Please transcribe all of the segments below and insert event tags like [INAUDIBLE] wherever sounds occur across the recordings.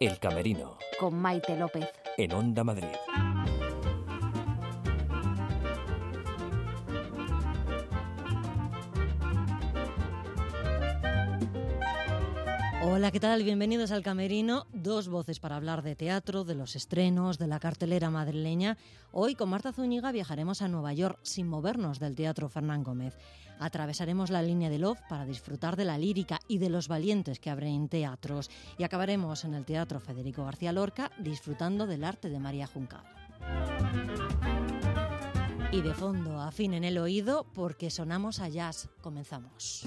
El Camerino. Con Maite López. En Onda Madrid. Hola, ¿qué tal? Bienvenidos al Camerino. Dos voces para hablar de teatro, de los estrenos, de la cartelera madrileña. Hoy con Marta Zúñiga viajaremos a Nueva York sin movernos del Teatro Fernán Gómez. Atravesaremos la línea de Love para disfrutar de la lírica y de los valientes que abren teatros. Y acabaremos en el Teatro Federico García Lorca disfrutando del arte de María Juncal. Y de fondo, afín en el oído, porque sonamos a jazz. Comenzamos.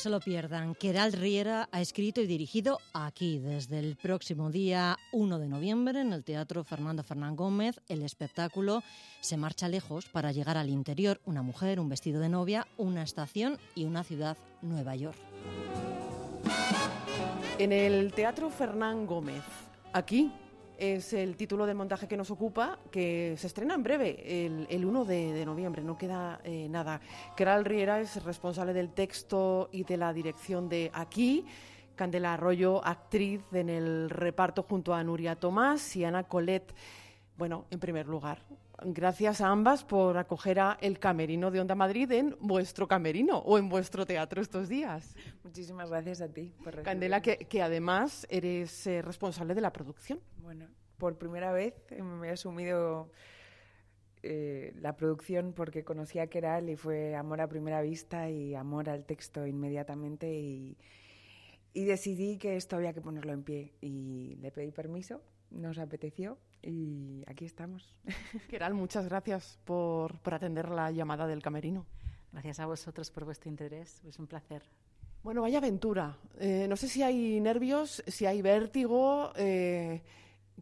Se lo pierdan. Queral Riera ha escrito y dirigido aquí, desde el próximo día 1 de noviembre, en el Teatro Fernando Fernán Gómez, el espectáculo Se marcha lejos para llegar al interior, una mujer, un vestido de novia, una estación y una ciudad, Nueva York. En el Teatro Fernán Gómez, aquí es el título del montaje que nos ocupa, que se estrena en breve, el, 1 de, noviembre, no queda eh, nada. Keral Riera es responsable del texto y de la dirección de Aquí. Candela Arroyo, actriz en el reparto junto a Nuria Tomás y Ana Colet. Bueno, en primer lugar, gracias a ambas por acoger a El Camerino de Onda Madrid en vuestro camerino o en vuestro teatro estos días. Muchísimas gracias a ti. Por Candela, que, además eres eh, responsable de la producción. Bueno, por primera vez me he asumido eh, la producción porque conocía a Keral y fue amor a primera vista y amor al texto inmediatamente y, y decidí que esto había que ponerlo en pie y le pedí permiso, nos apeteció y aquí estamos. [LAUGHS] Keral, muchas gracias por, por atender la llamada del camerino. Gracias a vosotros por vuestro interés, es un placer. Bueno, vaya aventura. Eh, no sé si hay nervios, si hay vértigo. Eh,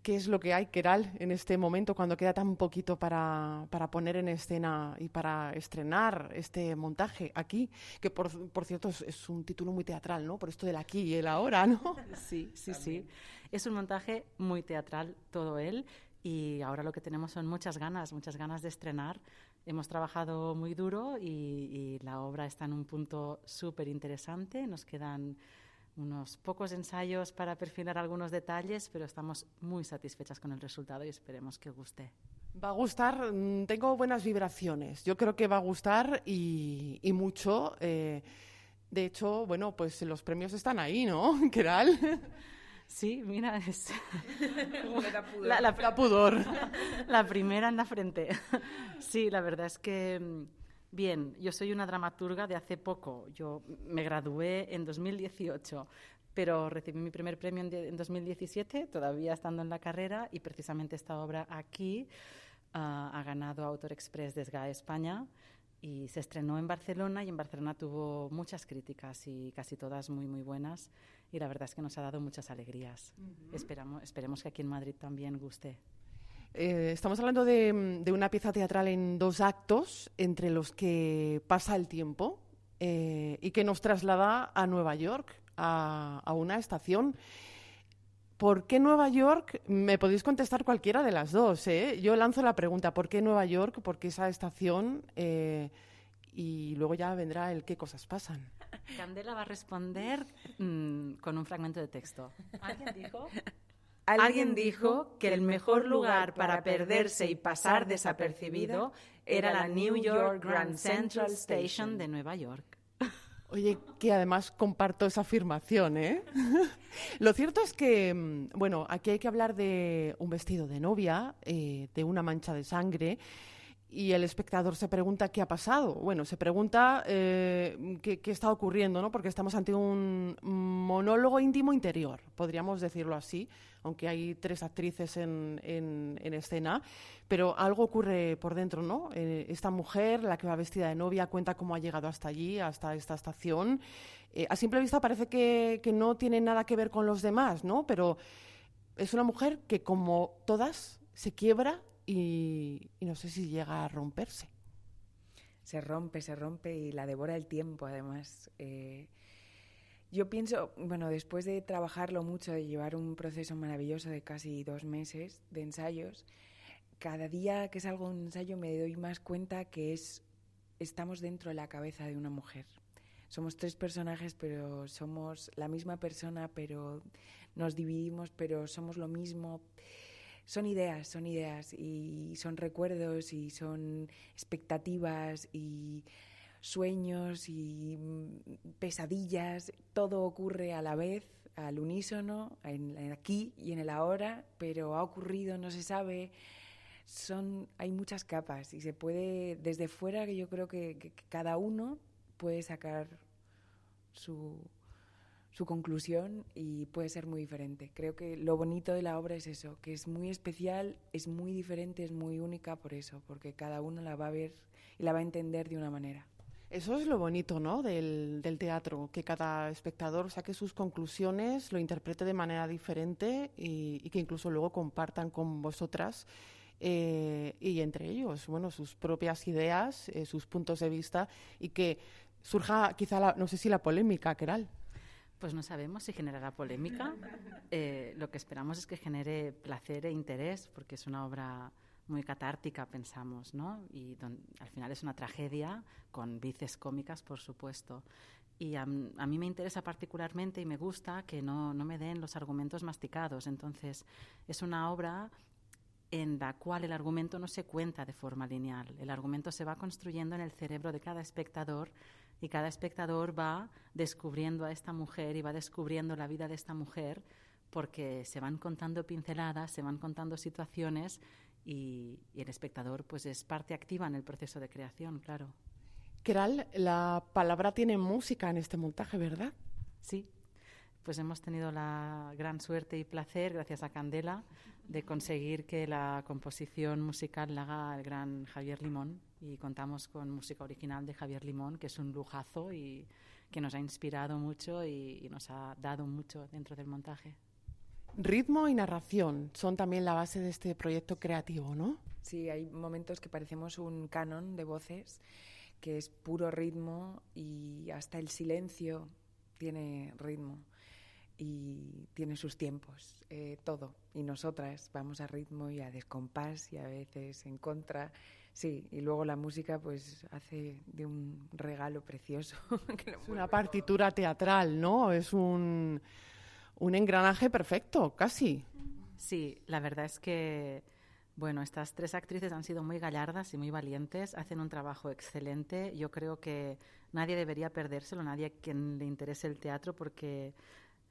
¿Qué es lo que hay, Keral, en este momento, cuando queda tan poquito para, para poner en escena y para estrenar este montaje aquí? Que, por, por cierto, es, es, un título muy teatral, ¿no? Por esto del aquí y el ahora, ¿no? [LAUGHS] Sí, sí, sí. Es un montaje muy teatral, todo él. Y ahora lo que tenemos son muchas ganas, muchas ganas de estrenar. Hemos trabajado muy duro y, y la obra está en un punto súper interesante. Nos quedan unos pocos ensayos para perfilar algunos detalles, pero estamos muy satisfechas con el resultado y esperemos que guste. Va a gustar, mm, tengo buenas vibraciones. Yo creo que va a gustar y, mucho. Eh, de hecho, bueno, pues los premios están ahí, ¿no? [LAUGHS] ¿Qué tal? Sí, mira, es. [LAUGHS] la, la, la, pudor. [LAUGHS] la primera en la frente. Sí, la verdad es que mm, Bien, yo soy una dramaturga de hace poco. Yo me gradué en 2018, pero recibí mi primer premio en, 2017, todavía estando en la carrera, y precisamente esta obra aquí ah, ha ganado Autor Express de SGA España y se estrenó en Barcelona y en Barcelona tuvo muchas críticas y casi todas muy, muy buenas. Y la verdad es que nos ha dado muchas alegrías. Esperamos, esperemos que aquí en Madrid también guste. Eh, estamos hablando de, una pieza teatral en dos actos entre los que pasa el tiempo eh, y que nos traslada a Nueva York, a, una estación. ¿Por qué Nueva York? Me podéis contestar cualquiera de las dos. ¿eh? Yo lanzo la pregunta, ¿por qué Nueva York? ¿Por qué esa estación? y luego ya vendrá el qué cosas pasan. Candela va a responder mm, con un fragmento de texto. ¿Alguien dijo? Alguien dijo que el mejor lugar para perderse y pasar desapercibido era la New York Grand Central Station de Nueva York. Oye, que además comparto esa afirmación, ¿eh? [LAUGHS] Lo cierto es que, mm, bueno, aquí hay que hablar de un vestido de novia, eh, de una mancha de sangre, y el espectador se pregunta qué ha pasado. Bueno, se pregunta eh, qué, está ocurriendo, ¿no? Porque estamos ante un monólogo íntimo interior, podríamos decirlo así, aunque hay tres actrices en, en, escena, pero algo ocurre por dentro, ¿no? Eh, esta mujer, la que va vestida de novia, cuenta cómo ha llegado hasta allí, hasta esta estación. Eh, a simple vista parece que, que no tiene nada que ver con los demás, ¿no? Pero es una mujer que, como todas, se quiebra y, no sé si llega a romperse. se rompe, se rompe y la devora el tiempo, además. Eh, yo pienso, bueno, después de trabajarlo mucho, de llevar un proceso maravilloso de casi dos meses de ensayos, cada día que salgo un ensayo me doy más cuenta que es estamos dentro de la cabeza de una mujer. Somos tres personajes, pero somos la misma persona, pero nos dividimos, pero somos lo mismo. Son ideas, son ideas y son recuerdos y son expectativas y sueños y pesadillas. Todo ocurre a la vez, al unísono, en, aquí y en el ahora, pero ha ocurrido, no se sabe son, hay muchas capas y se puede, desde fuera, que yo creo que, cada uno puede sacar su, su conclusión y puede ser muy diferente. Creo que lo bonito de la obra es eso, que es muy especial, es muy diferente, es muy única por eso, porque cada uno la va a ver y la va a entender de una manera. Eso es lo bonito, ¿no? Del, teatro, que cada espectador saque sus conclusiones, lo interprete de manera diferente y, y que incluso luego compartan con vosotras eh, y entre ellos, bueno, sus propias ideas, eh, sus puntos de vista y que surja quizá, la, no sé si la polémica, Keral. Pues no sabemos si generará polémica. Eh, lo que esperamos es que genere placer e interés, porque es una obra muy catártica, pensamos, ¿no? Y al final es una tragedia con vices cómicas, por supuesto. Y a, a, mí me interesa particularmente y me gusta que no, no me den los argumentos masticados. Entonces, es una obra en la cual el argumento no se cuenta de forma lineal. El argumento se va construyendo en el cerebro de cada espectador y cada espectador va descubriendo a esta mujer y va descubriendo la vida de esta mujer porque se van contando pinceladas, se van contando situaciones y, el espectador pues es parte activa en el proceso de creación, claro. Keral, la palabra tiene música en este montaje, ¿verdad? Sí, pues hemos tenido la gran suerte y placer, gracias a Candela, de conseguir que la composición musical la haga el gran Javier Limón y contamos con música original de Javier Limón, que es un lujazo y que nos ha inspirado mucho y, y nos ha dado mucho dentro del montaje. Ritmo y narración son también la base de este proyecto creativo, ¿no? Sí, hay momentos que parecemos un canon de voces que es puro ritmo y hasta el silencio tiene ritmo y tiene sus tiempos, eh, todo. Y nosotras vamos a ritmo y a descompás y a veces en contra. Sí, y luego la música pues hace de un regalo precioso. [LAUGHS] es una partitura teatral, ¿no? Es un, un engranaje perfecto, casi. Sí, la verdad es que, bueno, estas tres actrices han sido muy gallardas y muy valientes, hacen un trabajo excelente. Yo creo que nadie debería perdérselo, nadie a quien le interese el teatro, porque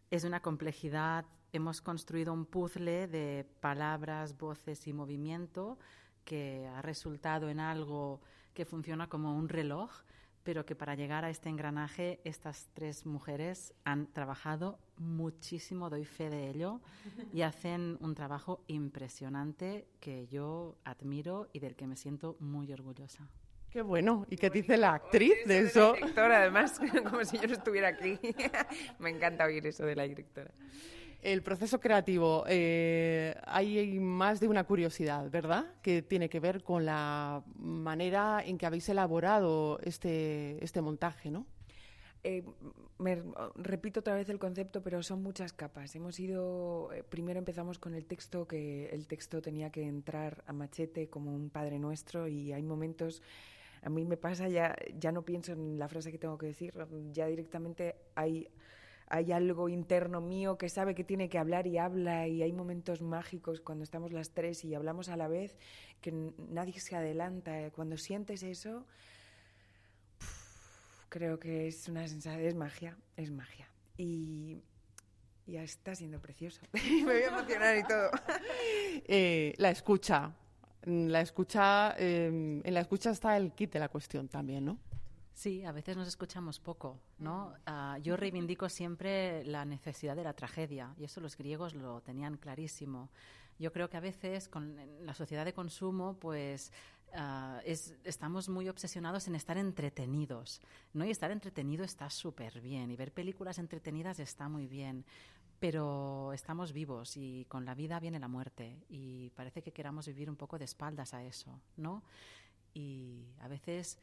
es una complejidad. Hemos construido un puzzle de palabras, voces y movimiento que ha resultado en algo que funciona como un reloj, pero que para llegar a este engranaje estas tres mujeres han trabajado muchísimo, doy fe de ello, y hacen un trabajo impresionante que yo admiro y del que me siento muy orgullosa. Qué bueno. ¿Y qué dice la actriz de eso? La directora, además, [LAUGHS] como si yo no estuviera aquí. [LAUGHS] Me encanta oír eso de la directora. El proceso creativo, eh, hay más de una curiosidad, ¿verdad? Que tiene que ver con la manera en que habéis elaborado este, este montaje, ¿no? Eh, me repito otra vez el concepto, pero son muchas capas. Hemos ido, eh, primero empezamos con el texto, que el texto tenía que entrar a machete como un Padre Nuestro y hay momentos a mí me pasa ya, ya no pienso en la frase que tengo que decir, ya directamente hay, hay algo interno mío que sabe que tiene que hablar y habla y hay momentos mágicos cuando estamos las tres y hablamos a la vez que nadie se adelanta. Cuando sientes eso, creo que es una sensación, es magia, es magia. Y ya está siendo precioso. [LAUGHS] me voy a emocionar y todo. [LAUGHS] Eh, la escucha, la escucha, em, en la escucha está el kit de la cuestión también, ¿no? Sí, a veces nos escuchamos poco, ¿no? Ah, yo reivindico siempre la necesidad de la tragedia y eso los griegos lo tenían clarísimo. Yo creo que a veces con la sociedad de consumo, pues ah, estamos muy obsesionados en estar entretenidos, ¿no? Y estar entretenido está súper bien y ver películas entretenidas está muy bien pero estamos vivos y con la vida viene la muerte y parece que queramos vivir un poco de espaldas a eso, ¿no? Y a veces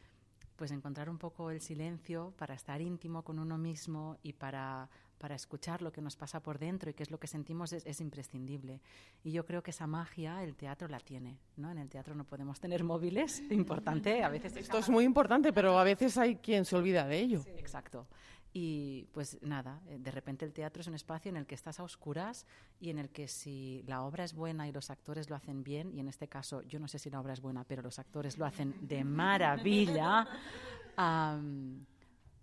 pues encontrar un poco el silencio para estar íntimo con uno mismo y para, para escuchar lo que nos pasa por dentro y qué es lo que sentimos es, imprescindible. Y yo creo que esa magia el teatro la tiene. ¿no? En el teatro no podemos tener móviles, [LAUGHS] importante, a veces... Esto es muy importante, pero a veces hay quien se olvida de ello. Exacto. Y pues nada, eh, de repente el teatro es un espacio en el que estás a oscuras y en el que si la obra es buena y los actores lo hacen bien, y en este caso yo no sé si la obra es buena, pero los actores lo hacen de maravilla, [LAUGHS]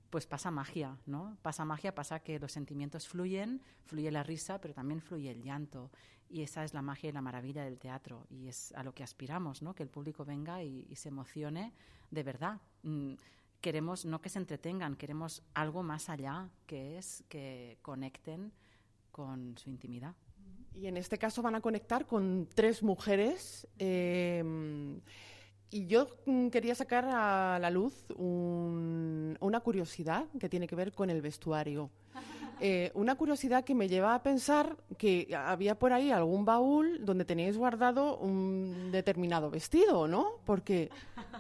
pues pasa magia, ¿no? Pasa magia, pasa que los sentimientos fluyen, fluye la risa, pero también fluye el llanto. Y esa es la magia y la maravilla del teatro. Y es a lo que aspiramos, ¿no? Que el público venga y, se emocione de verdad. Mm, queremos no que se entretengan, queremos algo más allá, que es que conecten con su intimidad. Y en este caso van a conectar con tres mujeres. Eh, y yo mm, quería sacar a la luz una curiosidad que tiene que ver con el vestuario. Eh, una curiosidad que me lleva a pensar que había por ahí algún baúl donde teníais guardado un determinado vestido, ¿no? Porque...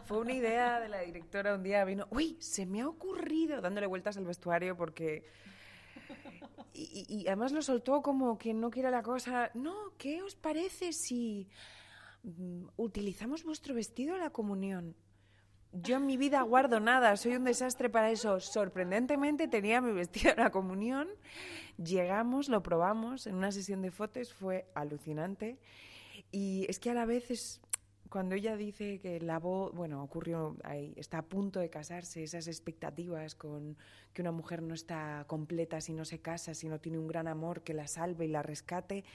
Fue una idea de la directora un día, vino, uy, se me ha ocurrido, dándole vueltas al vestuario porque... Y, además lo soltó como quien no quiere la cosa. No, ¿qué os parece si mm, utilizamos vuestro vestido a la comunión? Yo en mi vida guardo nada, soy un desastre para eso. Sorprendentemente tenía mi vestido en la comunión, llegamos, lo probamos en una sesión de fotos, fue alucinante. Y es que a la vez es, cuando ella dice que la voz, bueno, ocurrió ahí, está a punto de casarse, esas expectativas con que una mujer no está completa si no se casa, si no tiene un gran amor que la salve y la rescate,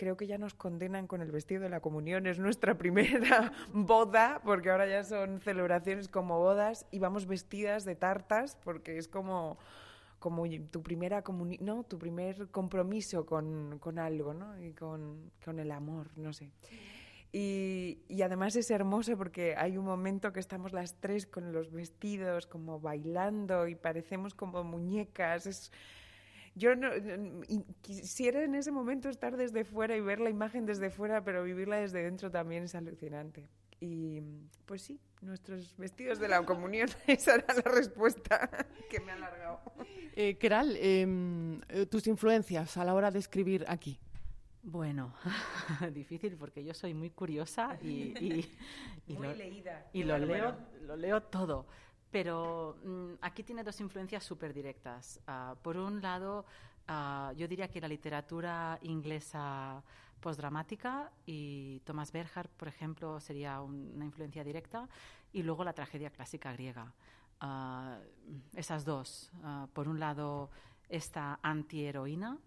creo que ya nos condenan con el vestido de la comunión. Es nuestra primera [LAUGHS] boda, porque ahora ya son celebraciones como bodas y vamos vestidas de tartas, porque es como como tu primera no tu primer compromiso con, con algo no y con, con, el amor no sé. Y, y, además es hermoso porque hay un momento que estamos las tres con los vestidos como bailando y parecemos como muñecas. Es, yo no, quisiera en ese momento estar desde fuera y ver la imagen desde fuera, pero vivirla desde dentro también es alucinante. Y pues sí, nuestros vestidos de la comunión, [LAUGHS] esa era la respuesta que me ha alargado. Eh, Keral, em, eh, tus influencias a la hora de escribir aquí. Bueno, [LAUGHS] difícil porque yo soy muy curiosa y, y, [LAUGHS] muy leída. Y lo leo, lo leo todo. Pero mm, aquí tiene dos influencias súper directas. Ah, por un lado, ah, yo diría que la literatura inglesa postdramática y Thomas Berger, por ejemplo, sería una influencia directa, y luego la tragedia clásica griega. Ah, esas dos. por un lado, esta antiheroína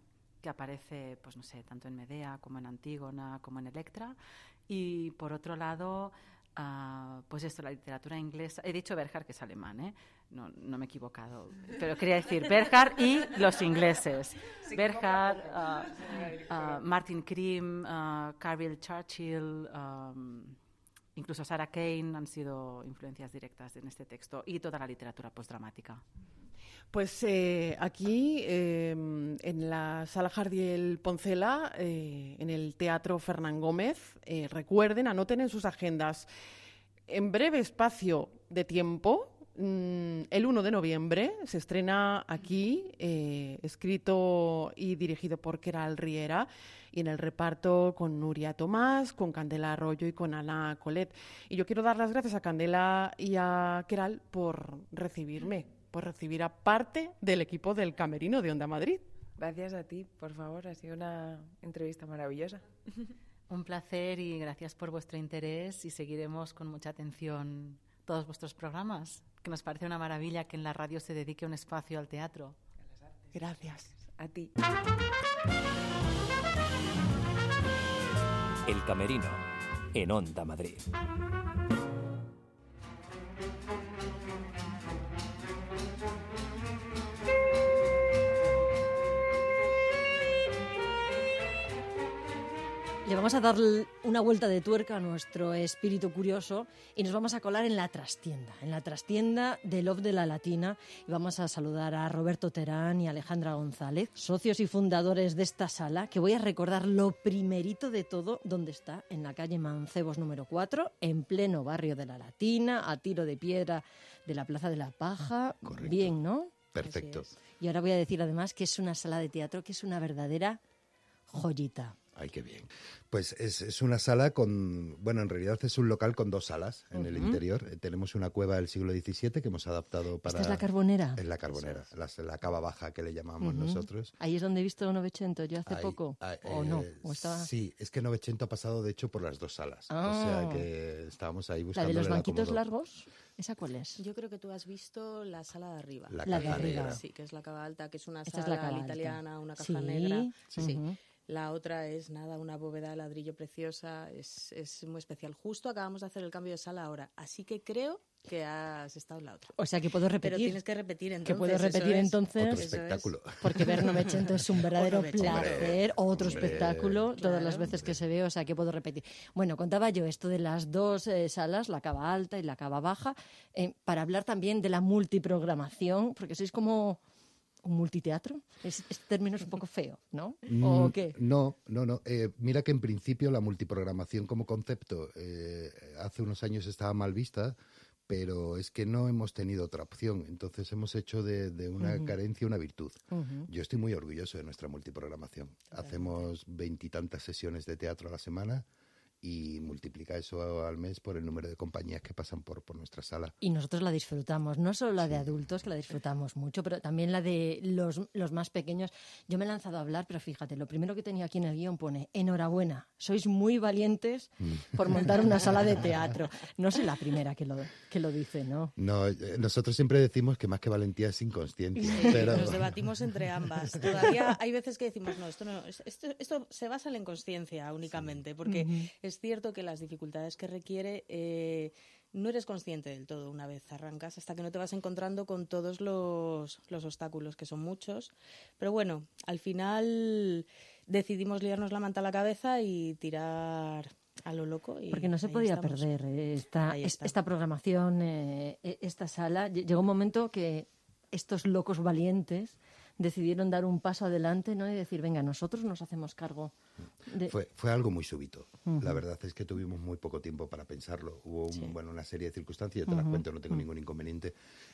que aparece, pues no sé, tanto en Medea como en Antígona como en Electra, y por otro lado, pues esto, la literatura inglesa. He dicho Berger, que es alemán, ¿eh? No, no me he equivocado. Pero quería decir Berger y los ingleses. Berger, uh, uh, Martin Krim, uh, Carville Churchill, um, incluso Sarah Kane han sido influencias directas en este texto y toda la literatura postdramática. Pues eh, aquí, eh, en la Sala Jardiel Poncela, eh, en el Teatro Fernán Gómez, recuerden, anoten en sus agendas, en breve espacio de tiempo, mm, el 1 de noviembre se estrena aquí, escrito y dirigido por Keral Riera, y en el reparto con Nuria Tomás, con Candela Arroyo y con Ana Colet. Y yo quiero dar las gracias a Candela y a Keral por recibirme por recibir a parte del equipo del Camerino de Onda Madrid. Gracias a ti, por favor, ha sido una entrevista maravillosa. Un placer y gracias por vuestro interés y seguiremos con mucha atención todos vuestros programas, que nos parece una maravilla que en la radio se dedique un espacio al teatro. Gracias. A ti. El Camerino, en Onda Madrid. Vamos a dar una vuelta de tuerca a nuestro espíritu curioso y nos vamos a colar en la trastienda, en la trastienda de Love de la Latina y vamos a saludar a Roberto Terán y Alejandra González, socios y fundadores de esta sala, que voy a recordar lo primerito de todo, donde está, en la calle Mancebos número 4, en pleno barrio de la Latina, a tiro de piedra de la Plaza de la Paja. Correcto. Bien, ¿no? Perfecto. Y ahora voy a decir además que es una sala de teatro que es una verdadera joyita. Ay, qué bien. Pues es, es, una sala con, bueno, en realidad es un local con dos salas en el interior. Eh, tenemos una cueva del siglo XVII que hemos adaptado para... ¿Esta es la carbonera? Es la carbonera, la, la cava baja que le llamamos nosotros. Ahí es donde he visto Novecento yo hace Ahí- poco. ah, ¿O eh, no? ¿O estaba... Sí, es que Novecento ha pasado de hecho por las dos salas. O Ah. sea que estábamos ahí ¿La buscando. de los banquitos largos? ¿Esa cuál es? Yo creo que tú has visto la sala de arriba. La, La de arriba. Sí, que es la cava alta, que es una Esta es sala la cava alta. italiana, una caja Sí, negra. Sí. ujú. La otra es nada, una bóveda de ladrillo preciosa, es, es muy especial. Justo acabamos de hacer el cambio de sala ahora, así que creo que has estado en la otra. O sea que puedo repetir. Pero tienes que repetir entonces. que puedo repetir es. entonces. Otro espectáculo. Porque ver Novecento es un [LAUGHS] verdadero placer, otro Hombre, espectáculo, todas las veces que se ve, o sea que puedo repetir. Bueno, contaba yo esto de las dos eh, salas, la cava alta y la cava baja, eh, para hablar también de la multiprogramación, porque sois como un multiteatro. Es- este término es un poco feo, ¿no? ¿O Mm, qué? No, no, no. Eh, mira que en principio la multiprogramación como concepto eh, hace unos años estaba mal vista, pero es que no hemos tenido otra opción. Entonces hemos hecho de, de una carencia una virtud. Yo estoy muy orgulloso de nuestra multiprogramación. Hacemos veintitantas sesiones de teatro a la semana y multiplica eso al mes por el número de compañías que pasan por, por nuestra sala. Y nosotros la disfrutamos, no solo la de adultos, que la disfrutamos mucho, pero también la de los, los más pequeños. Yo me he lanzado a hablar, pero fíjate, lo primero que tenía aquí en el guion pone, enhorabuena, sois muy valientes por montar una sala de teatro. No soy la primera que lo, que lo dice, ¿no? No, eh, nosotros siempre decimos que más que valentía es. Sí, pero... Nos debatimos entre ambas. [LAUGHS] Todavía hay veces que decimos, no, esto, no, esto, esto se basa en la inconsciencia únicamente, porque es cierto que las dificultades que requiere eh, no eres consciente del todo una vez arrancas, hasta que no te vas encontrando con todos los, los obstáculos, que son muchos. Pero bueno, al final decidimos liarnos la manta a la cabeza y tirar a lo loco. Y Porque no se podía estamos. perder eh, esta, es- esta programación, eh, e- esta sala. Lle- Llegó un momento que estos locos valientes decidieron dar un paso adelante ¿no? y decir, venga, nosotros nos hacemos cargo. De... Fue, fue algo muy súbito. La verdad es que tuvimos muy poco tiempo para pensarlo. Hubo un- bueno, una serie de circunstancias, yo te las cuento, no tengo ningún inconveniente.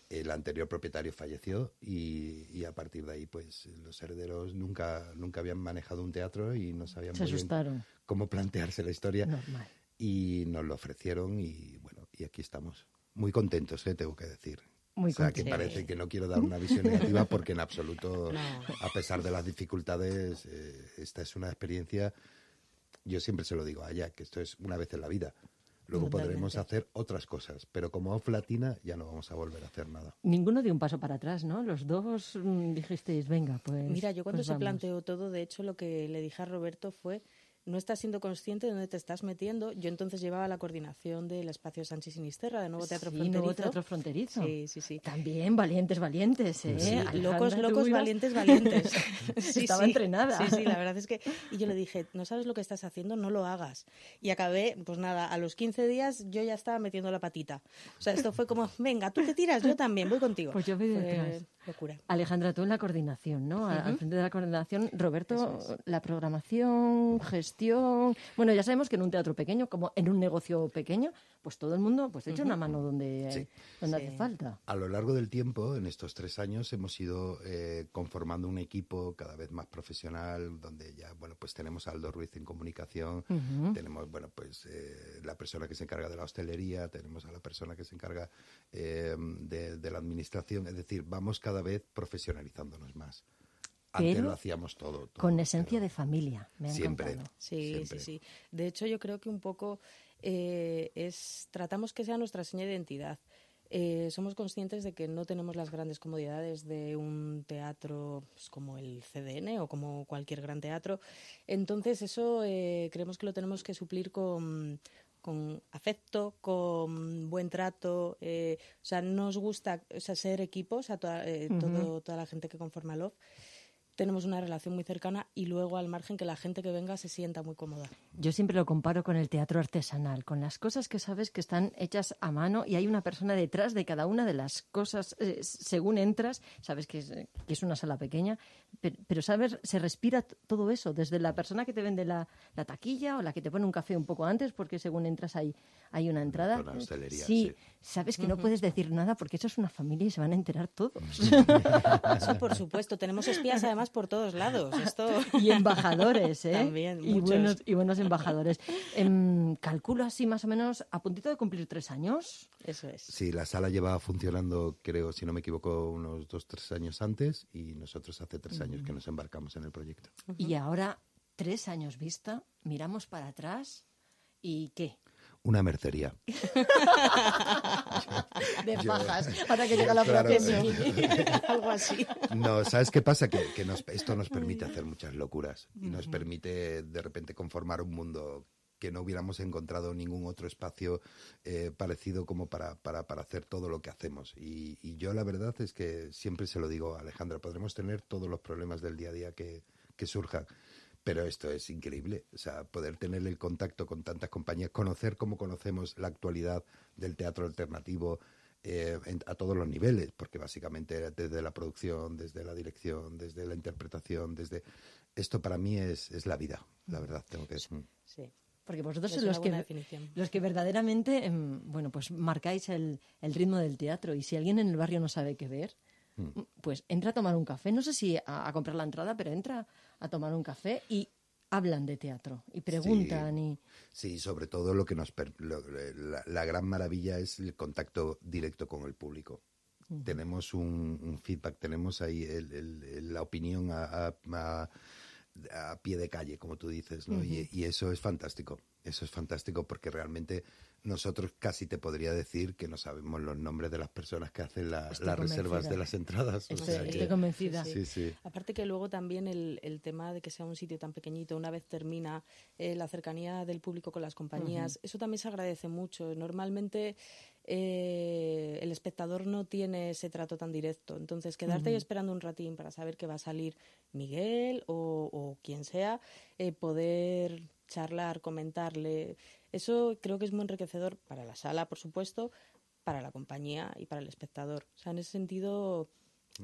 El anterior propietario falleció y, y a partir de ahí, pues los herederos nunca, nunca habían manejado un teatro y no sabían Se muy bien asustaron. cómo plantearse la historia. Normal. Y nos lo ofrecieron y bueno, y aquí estamos. Muy contentos, ¿eh? tengo que decir. Muy o sea, que parece que no quiero dar una visión negativa porque en absoluto, [LAUGHS] a pesar de las dificultades, eh, esta es una experiencia, yo siempre se lo digo a ella, que esto es una vez en la vida. Luego podremos hacer otras cosas, pero como off latina ya no vamos a volver a hacer nada. Ninguno dio un paso para atrás, ¿no? Los dos mm, dijisteis, venga, pues. Mira, yo cuando pues se vamos. planteó todo, de hecho, lo que le dije a Roberto fue, no estás siendo consciente de dónde te estás metiendo. Yo entonces llevaba la coordinación del espacio Sánchez Sinisterra, de Nuevo Teatro Sí, Fronterizo. Nuevo Teatro Fronterizo. Sí, sí, sí. También valientes, valientes, ¿eh? Sí, locos, locos, ibas- valientes, valientes. [LAUGHS] Sí, Estaba sí. entrenada. Sí, sí, la verdad es que... Y yo le dije, no sabes lo que estás haciendo, no lo hagas. Y acabé, pues nada, a los 15 días yo ya estaba metiendo la patita. O sea, esto fue como, venga, tú te tiras, yo también, voy contigo. Pues yo voy detrás. locura. Alejandra, tú en la coordinación, ¿no? A- Al frente de la coordinación, Roberto, la programación, gestión. Bueno, ya sabemos que en un teatro pequeño, como en un negocio pequeño, pues todo el mundo pues echa una mano donde, Sí. donde Sí. hace falta. A lo largo del tiempo, en estos tres años, hemos ido eh, conformando un equipo cada vez más profesional, donde ya, bueno, pues tenemos a Aldo Ruiz en comunicación, tenemos, bueno, pues eh, la persona que se encarga de la hostelería, tenemos a la persona que se encarga eh, de, de la administración, es decir, vamos cada vez profesionalizándonos más. Antes Pero lo hacíamos todo. todo, Con esencia pero de familia, me ha Siempre. encantado. Sí, Siempre. sí, sí. De hecho, yo creo que un poco eh, es tratamos que sea nuestra seña de identidad. Eh, somos conscientes de que no tenemos las grandes comodidades de un teatro pues, como el CDN o como cualquier gran teatro. Entonces, eso eh, creemos que lo tenemos que suplir con, con afecto, con buen trato. eh, o sea, nos gusta o sea, ser equipos, a toda, eh, todo- toda la gente que conforma Love tenemos una relación muy cercana y luego al margen que la gente que venga se sienta muy cómoda. Yo siempre lo comparo con el teatro artesanal, con las cosas que sabes que están hechas a mano y hay una persona detrás de cada una de las cosas. Eh, según entras, sabes que es, que es, una sala pequeña, pero, pero, sabes, se respira todo eso, desde la persona que te vende la, la, taquilla o la que te pone un café un poco antes, porque según entras hay, hay una entrada. La hostelería, sí, sí, sabes que no puedes decir nada porque eso es una familia y se van a enterar todos. Eso por supuesto. Tenemos espías además por todos lados. Esto... Y embajadores, ¿eh? También, y buenos, y buenos embajadores. Eh, calculo así más o menos a puntito de cumplir tres años. Eso es. Sí, la sala lleva funcionando, creo, si no me equivoco, unos dos, tres años antes y nosotros hace tres años que nos embarcamos en el proyecto. Y ahora, tres años vista, miramos para atrás y ¿qué? Una mercería. [LAUGHS] de fajas, para que llegue la claro. [LAUGHS] Algo así. No, ¿sabes qué pasa? Que, que nos, esto nos permite hacer muchas locuras y nos permite de repente conformar un mundo que no hubiéramos encontrado ningún otro espacio eh, parecido como para, para, para, hacer todo lo que hacemos. Y, y, yo la verdad es que siempre se lo digo a Alejandra, podremos tener todos los problemas del día a día que, que surjan. Pero esto es increíble, o sea, poder tener el contacto con tantas compañías, conocer cómo conocemos la actualidad del teatro alternativo eh, en, a todos los niveles, porque básicamente desde la producción, desde la dirección, desde la interpretación, desde esto para mí es, es la vida, la verdad, tengo que decir. Sí. Porque vosotros sois los que, los que verdaderamente, eh, bueno, pues marcáis el, el ritmo del teatro y si alguien en el barrio no sabe qué ver, pues entra a tomar un café, no sé si a, a, comprar la entrada, pero entra a tomar un café y hablan de teatro y preguntan sí, y sí sobre todo lo que nos lo, la, la, gran maravilla es el contacto directo con el público uh -huh. tenemos un, un, feedback tenemos ahí el, el, la opinión a, a, pie de calle como tú dices ¿no? Uh -huh. y, y eso es fantástico eso es fantástico porque realmente nosotros casi te podría decir que no sabemos los nombres de las personas que hacen la, las reservas de las entradas. Estoy, o sea estoy que, convencida. Sí, sí. Aparte que luego también el, el, tema de que sea un sitio tan pequeñito, una vez termina eh, la cercanía del público con las compañías, uh -huh. eso también se agradece mucho. Normalmente eh, el espectador no tiene ese trato tan directo. Entonces, quedarte uh -huh. ahí esperando un ratín para saber que va a salir Miguel o, o quien sea, eh, poder charlar, comentarle. Eso creo que es muy enriquecedor para la sala, por supuesto, para la compañía y para el espectador. O sea, en ese sentido,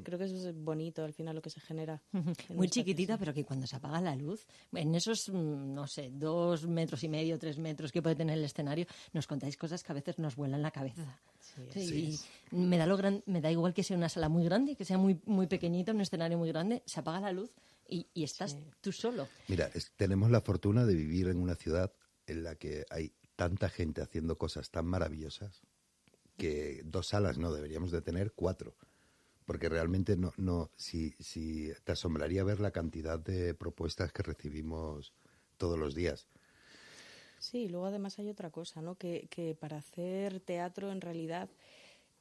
creo que eso es bonito al final lo que se genera. [LAUGHS] Muy chiquitita, pero que cuando se apaga la luz, en esos, no sé, dos metros y medio, tres metros que puede tener el escenario, nos contáis cosas que a veces nos vuelan la cabeza. Sí, sí. Y me da, lo gran, me da igual que sea una sala muy grande, que sea muy, muy pequeñita, un escenario muy grande, se apaga la luz y, y estás sí. tú solo. Mira, es, tenemos la fortuna de vivir en una ciudad en la que hay tanta gente haciendo cosas tan maravillosas que dos salas no, deberíamos de tener cuatro. Porque realmente no, no si, si te asombraría ver la cantidad de propuestas que recibimos todos los días. Sí, luego además hay otra cosa, ¿no? Que, que para hacer teatro en realidad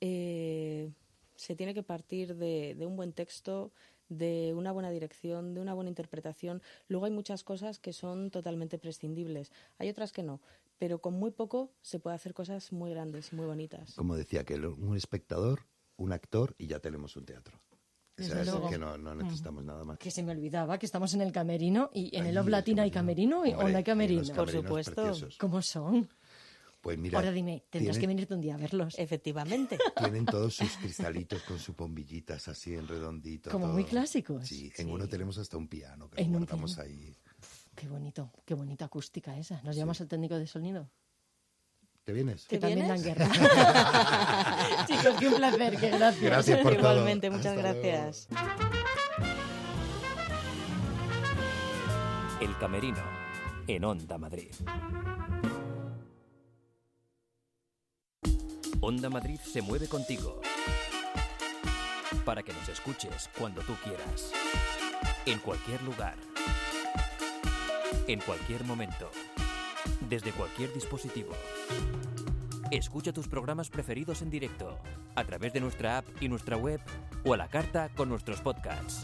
eh, se tiene que partir de, de un buen texto, de una buena dirección, de una buena interpretación. Luego hay muchas cosas que son totalmente prescindibles. Hay otras que no. Pero con muy poco se puede hacer cosas muy grandes y muy bonitas. Como decía, que un espectador, un actor y ya tenemos un teatro. O sea, es que no, no necesitamos mm. nada más. Que se me olvidaba que estamos en el camerino y en Ahí, el Oblatina hay camerino Hombre, o no hay camerino. Por supuesto. Preciosos. ¿Cómo son? Pues mira, Ahora dime, tendrás tienen, que venirte un día a verlos. Efectivamente. [LAUGHS] Tienen todos sus cristalitos con sus bombillitas así en redondito. Como todo. muy clásicos. Sí, en sí. uno tenemos hasta un piano que lo guardamos ahí. Qué bonito, qué bonita acústica esa. ¿Nos sí. llamas al técnico de sonido? ¿Te vienes? Que ¿Te también vienes? dan guerra. [LAUGHS] Chicos, qué un placer, qué gracias. Gracias por Igualmente, todo. muchas Hasta gracias. Luego. El Camerino, en Onda Madrid. Onda Madrid se mueve contigo para que nos escuches cuando tú quieras, en cualquier lugar, en cualquier momento, desde cualquier dispositivo. Escucha tus programas preferidos en directo, a través de nuestra app y nuestra web o a la carta con nuestros podcasts.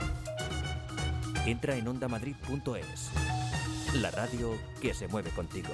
Entra en ondamadrid.es, la radio que se mueve contigo.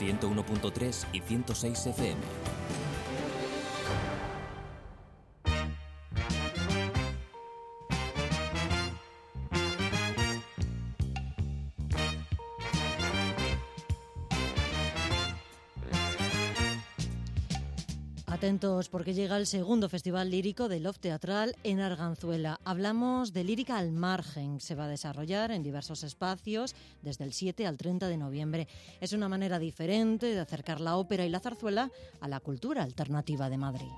101.3 y 106 FM. Atentos porque llega el segundo Festival Lírico de Love Teatral en Arganzuela. Hablamos de lírica al margen. Se va a desarrollar en diversos espacios desde el 7 al 30 de noviembre. Es una manera diferente de acercar la ópera y la zarzuela a la cultura alternativa de Madrid.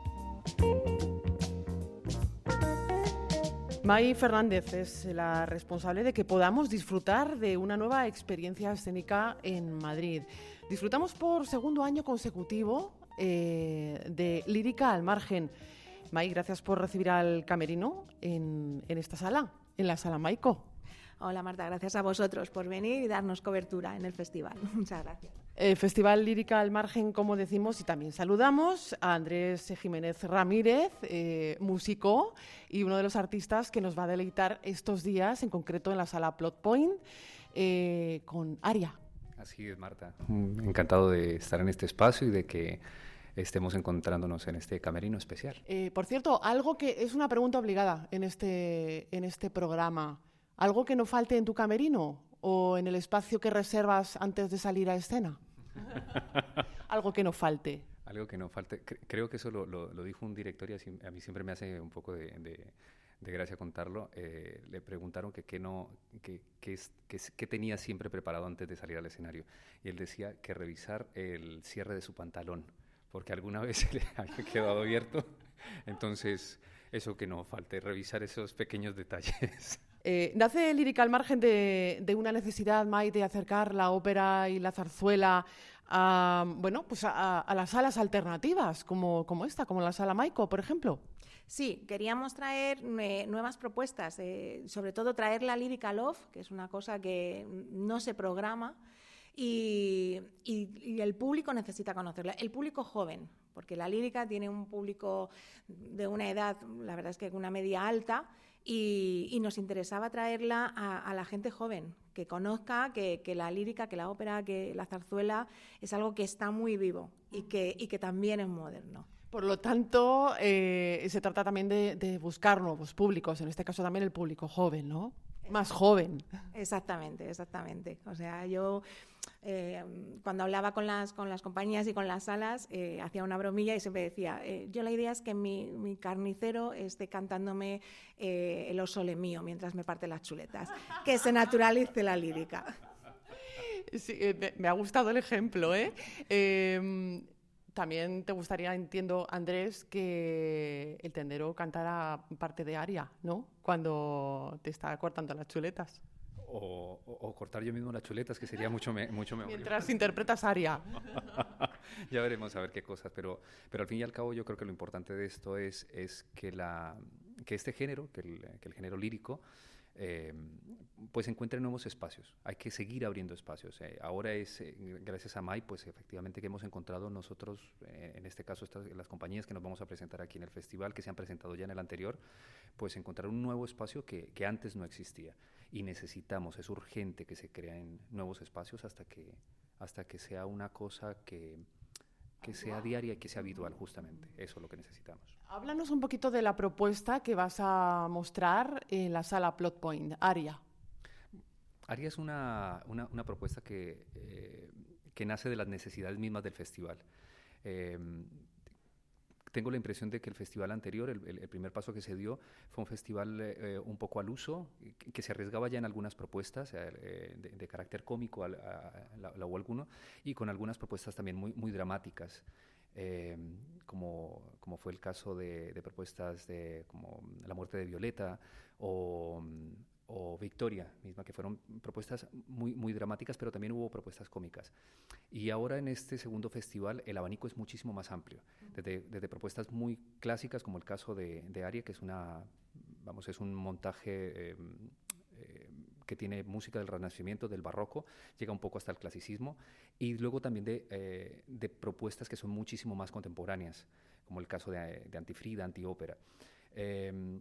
May Fernández es la responsable de que podamos disfrutar de una nueva experiencia escénica en Madrid. Disfrutamos por segundo año consecutivo eh, de Lírica al Margen. May, gracias por recibir al camerino en, en esta sala, en la sala Maico. Hola Marta, gracias a vosotros por venir y darnos cobertura en el festival. [LAUGHS] Muchas gracias. Eh, festival Lírica al Margen, como decimos, y también saludamos a Andrés Jiménez Ramírez, eh, músico y uno de los artistas que nos va a deleitar estos días, en concreto en la sala Plot Point, eh, con Aria. Así es, Marta. Encantado de estar en este espacio y de que estemos encontrándonos en este camerino especial. Eh, por cierto, algo que es una pregunta obligada en este, en este programa. ¿Algo que no falte en tu camerino o en el espacio que reservas antes de salir a escena? [LAUGHS] algo que no falte. Algo que no falte. Creo que eso lo, lo, dijo un director y a mí siempre me hace un poco de, de, gracia contarlo. Eh, le preguntaron que qué no, que, que, que, tenía siempre preparado antes de salir al escenario. Y él decía que revisar el cierre de su pantalón porque alguna vez se [LAUGHS] le había quedado abierto. Entonces, eso que no falte, revisar esos pequeños detalles. Eh, ¿Nace Lírica al margen de, una necesidad, May, de acercar la ópera y la zarzuela a, bueno, pues a, las salas alternativas, como, como, esta, como la sala Maico, por ejemplo? Sí, queríamos traer eh, nuevas propuestas, eh, sobre todo traer la lírica love, que es una cosa que no se programa y, el público necesita conocerla. El público joven, porque la lírica tiene un público de una edad, la verdad es que una media alta, y, nos interesaba traerla a, la gente joven, que conozca que, la lírica, que la ópera, que la zarzuela es algo que está muy vivo y que, y que también es moderno. Por lo tanto, eh, se trata también de, de, buscar nuevos públicos, en este caso también el público joven, ¿no? Más joven. Exactamente, exactamente. O sea, yo eh, cuando hablaba con las, con las compañías y con las salas, eh, hacía una bromilla y siempre decía, eh, yo la idea es que mi, mi carnicero esté cantándome el oso le mío mientras me parte las chuletas, que se naturalice la lírica. Me, ha gustado el ejemplo, ¿eh? Em, también te gustaría, entiendo, Andrés, que el tendero cantara parte de aria, ¿no? Cuando te está cortando las chuletas. O, cortar yo mismo las chuletas, que sería mucho, mucho mejor. Mientras interpretas aria. [LAUGHS] ya veremos a ver qué cosas, pero, pero al fin y al cabo yo creo que lo importante de esto es, es que, la, que este género, que el, que el género lírico, eh, pues encuentre nuevos espacios. Hay que seguir abriendo espacios. Eh, ahora es, eh, gracias a Mai, pues efectivamente que hemos encontrado nosotros, en este caso estas, las compañías que nos vamos a presentar aquí en el festival, que se han presentado ya en el anterior, pues encontrar un nuevo espacio que, que antes no existía. Y necesitamos, es urgente que se creen nuevos espacios hasta que, hasta que sea una cosa que, que sea diaria y que sea habitual, justamente. Eso es lo que necesitamos. Háblanos un poquito de la propuesta que vas a mostrar en la sala Plot Point, Aria. Aria es una, una, propuesta que, eh, que nace de las necesidades mismas del festival. Eh, tengo la impresión de que el festival anterior, el, primer paso que se dio, fue un festival eh, un poco al uso, que se arriesgaba ya en algunas propuestas eh, de, carácter cómico a, o alguno, y con algunas propuestas también muy, muy dramáticas. Eh, como, como, fue el caso de, propuestas de como La muerte de Violeta o o Victoria misma, que fueron propuestas muy, muy dramáticas, pero también hubo propuestas cómicas. Y ahora en este segundo festival el abanico es muchísimo más amplio, desde, desde propuestas muy clásicas, como el caso de, de Aria, que es una, vamos, es un montaje eh, eh, que tiene música del Renacimiento, del Barroco, llega un poco hasta el clasicismo, y luego también de, eh, de propuestas que son muchísimo más contemporáneas, como el caso de, de Antifrida, Antiópera. Eh,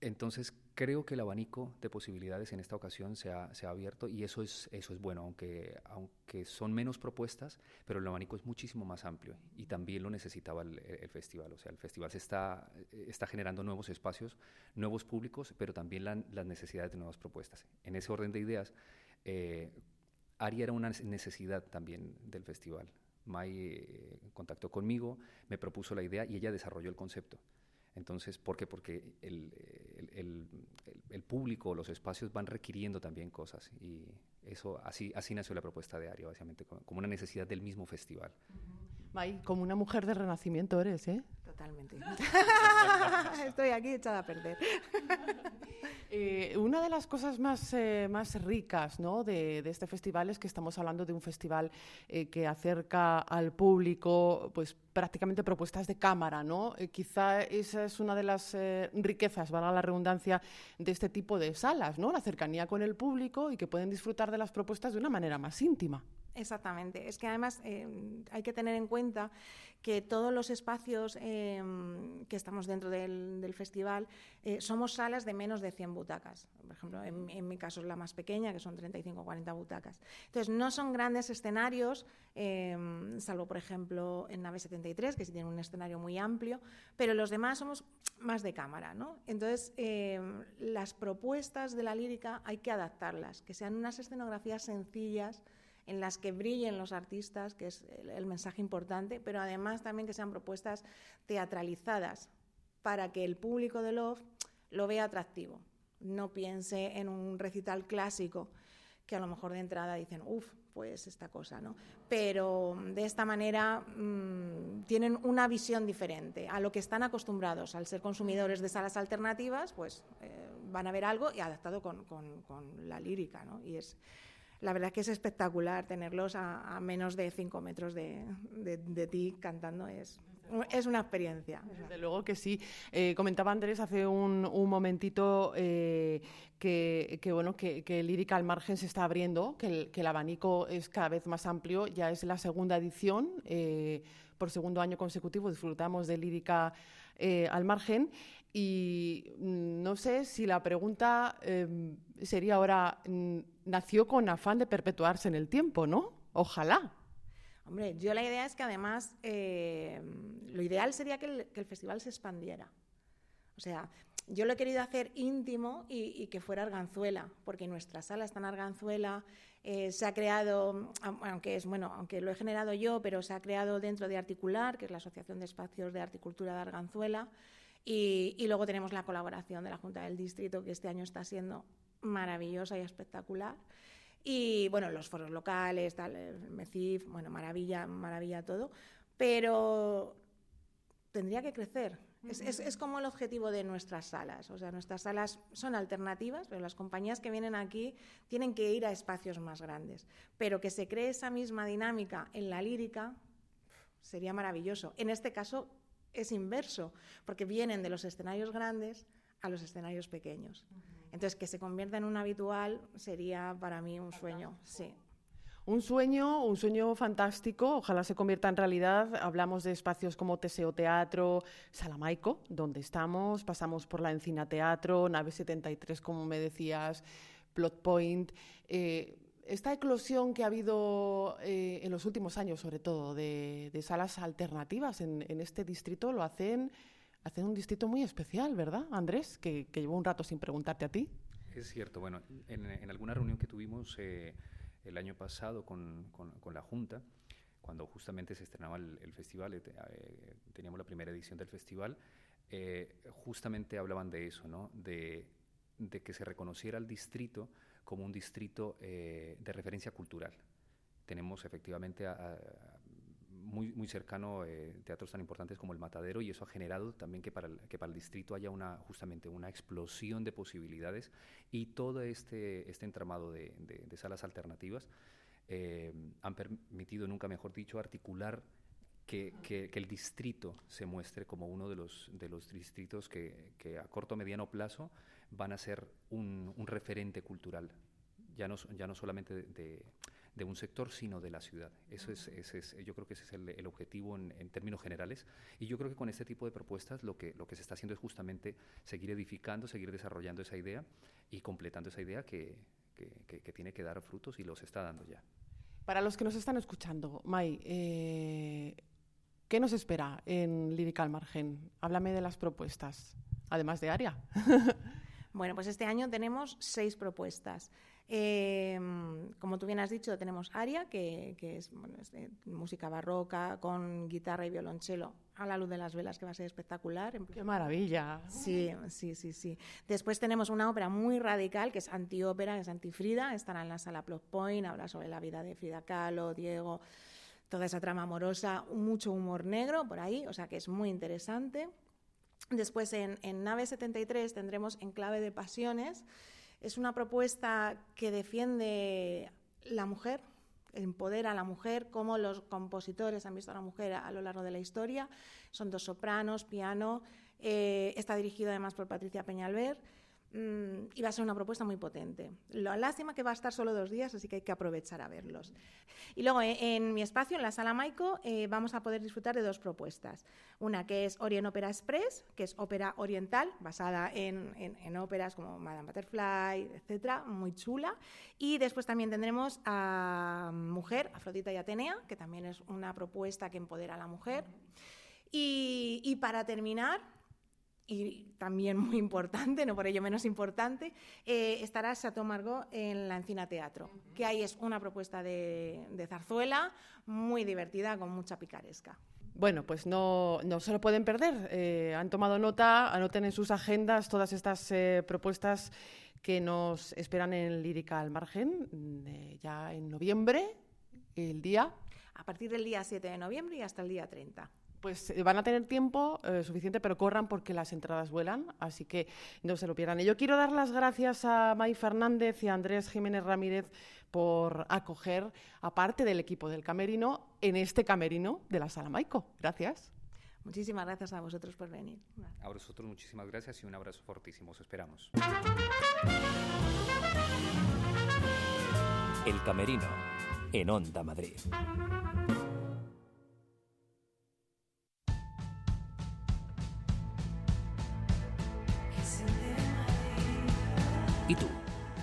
entonces, creo que el abanico de posibilidades en esta ocasión se ha, se ha, abierto y eso es, eso es bueno, aunque, aunque son menos propuestas, pero el abanico es muchísimo más amplio y también lo necesitaba el, el festival. O sea, el festival se está, está generando nuevos espacios, nuevos públicos, pero también la, las necesidades de nuevas propuestas. En ese orden de ideas, eh, Ari era una necesidad también del festival. Mai eh, contactó conmigo, me propuso la idea y ella desarrolló el concepto. Entonces, ¿por qué? Porque el, el, el, público, los espacios van requiriendo también cosas y eso así, así nació la propuesta de Ario, básicamente, como, una necesidad del mismo festival. May, como una mujer del renacimiento eres, ¿eh? Totalmente. [LAUGHS] [LAUGHS] Estoy aquí echada a perder. [LAUGHS] Eh, una de las cosas más, eh, más ricas ¿no? de, de, este festival es que estamos hablando de un festival eh, que acerca al público pues, prácticamente propuestas de cámara. ¿no? Quizá esa es una de las riquezas, valga la redundancia, de este tipo de salas, ¿no? la cercanía con el público y que pueden disfrutar de las propuestas de una manera más íntima. Exactamente. Es que además eh, hay que tener en cuenta que todos los espacios eh, que estamos dentro del, festival eh, somos salas de menos de 100 butacas. Por ejemplo, en, mi caso es la más pequeña, que son 35 o 40 butacas. Entonces, no son grandes escenarios, salvo, por ejemplo, en Nave 73, que sí tiene un escenario muy amplio, pero los demás somos más de cámara. ¿no? Entonces, las propuestas de la lírica hay que adaptarlas, que sean unas escenografías sencillas, en las que brillen los artistas, que es el, el, mensaje importante, pero además también que sean propuestas teatralizadas para que el público de Love lo vea atractivo. No piense en un recital clásico que a lo mejor de entrada dicen, uff, pues esta cosa, ¿no? Pero de esta manera mmm, tienen una visión diferente a lo que están acostumbrados. Al ser consumidores de salas alternativas, pues eh, van a ver algo y adaptado con, con, con la lírica, ¿no? Y es la verdad es que es espectacular tenerlos a, a menos de cinco metros de, de, de, ti cantando. Es, es una experiencia. Desde luego que sí. Eh, comentaba Andrés hace un, un momentito eh, que, que, bueno, que, que Lírica al Margen se está abriendo, que el, que el, abanico es cada vez más amplio. Ya es la segunda edición. Eh, por segundo año consecutivo disfrutamos de Lírica eh, al Margen. Y no sé si la pregunta eh, sería ahora, nació con afán de perpetuarse en el tiempo, ¿no? Ojalá. Hombre, yo la idea es que además eh, lo ideal sería que el, festival se expandiera. O sea, yo lo he querido hacer íntimo y, que fuera Arganzuela, porque nuestra sala está en Arganzuela, eh, se ha creado, aunque es bueno, aunque lo he generado yo, pero se ha creado dentro de Articular, que es la Asociación de Espacios de Articultura de Arganzuela. Y, luego tenemos la colaboración de la Junta del Distrito, que este año está siendo maravillosa y espectacular. Y bueno, los foros locales, tal, el MECIF, bueno, maravilla, maravilla todo. Pero tendría que crecer. Es, es, es, como el objetivo de nuestras salas. O sea, nuestras salas son alternativas, pero las compañías que vienen aquí tienen que ir a espacios más grandes. Pero que se cree esa misma dinámica en la lírica sería maravilloso. En este caso, es inverso, porque vienen de los escenarios grandes a los escenarios pequeños. Entonces, que se convierta en un habitual sería para mí un sueño, sí. Un sueño, un sueño fantástico, ojalá se convierta en realidad. Hablamos de espacios como Teseo Teatro, Salamaico, donde estamos, pasamos por la Encina Teatro, Nave 73, como me decías, Plot Point. Eh, esta eclosión que ha habido eh, en los últimos años, sobre todo, de, de salas alternativas en, en, este distrito, lo hacen, hacen un distrito muy especial, ¿verdad, Andrés? Que, que llevo un rato sin preguntarte a ti. Es cierto, bueno, en, en alguna reunión que tuvimos eh, el año pasado con, con, con, la Junta, cuando justamente se estrenaba el, el festival, eh, teníamos la primera edición del festival, eh, justamente hablaban de eso, ¿no? De, de que se reconociera al distrito como un distrito eh, de referencia cultural. Tenemos efectivamente a muy, muy, cercano eh, teatros tan importantes como el Matadero y eso ha generado también que para el, que para el distrito haya una, justamente una explosión de posibilidades y todo este, este entramado de, de, salas alternativas eh, han permitido, nunca mejor dicho, articular que, que, el distrito se muestre como uno de los, de los distritos que, que a corto o mediano plazo van a ser un, un referente cultural, ya no, ya no solamente de de un sector, sino de la ciudad. Eso es, ese es yo creo que ese es el, objetivo en, términos generales. Y yo creo que con este tipo de propuestas lo que, lo que se está haciendo es justamente seguir edificando, seguir desarrollando esa idea y completando esa idea que, que, tiene que dar frutos y los está dando ya. Para los que nos están escuchando, May, eh, ¿qué nos espera en Lírica al Margen? Háblame de las propuestas, además de Aria. [LAUGHS] bueno, pues este año tenemos seis propuestas. Em, como tú bien has dicho, tenemos Aria, que, es, música barroca con guitarra y violonchelo a la luz de las velas, que va a ser espectacular. ¡Qué maravilla! Sí, sí, sí, sí. Después tenemos una ópera muy radical, que es antiópera, que es antifrida, estará en la sala Plot Point, habla sobre la vida de Frida Kahlo, Diego, toda esa trama amorosa, mucho humor negro por ahí, o sea que es muy interesante. Después en, en Nave 73 tendremos Enclave de Pasiones, es una propuesta que defiende la mujer, empodera a la mujer, como los compositores han visto a la mujer a, lo largo de la historia. Son dos sopranos, piano. Eh, está dirigido además por Patricia Peñalver. Mm, y va a ser una propuesta muy potente. La lástima que va a estar solo dos días, así que hay que aprovechar a verlos. Y luego eh, en mi espacio, en la sala Maico, eh, vamos a poder disfrutar de dos propuestas. Una que es Orient Opera Express, que es ópera oriental, basada en, óperas como Madame Butterfly, etcétera, muy chula. Y después también tendremos a Mujer, Afrodita y Atenea, que también es una propuesta que empodera a la mujer. y para terminar, y también [LAUGHS] muy importante, no por ello menos importante, eh, estará Chateau Margot en la Encina Teatro, que ahí es una propuesta de, zarzuela muy divertida, con mucha picaresca. Bueno, pues no, no se lo pueden perder. Eh, han tomado nota, anoten en sus agendas todas estas eh, propuestas que nos esperan en Lírica al Margen, ya en noviembre, el día. A partir del día 7 de noviembre y hasta el día 30 pues eh, van a tener tiempo eh, suficiente, pero corran porque las entradas vuelan, así que no se lo pierdan. Y yo quiero dar las gracias a May Fernández y a Andrés Jiménez Ramírez por acoger a parte del equipo del Camerino en este Camerino de la Sala Maico. Gracias. Muchísimas gracias a vosotros por venir. A vosotros muchísimas gracias y un abrazo fortísimo. Os esperamos. El Camerino en Onda Madrid.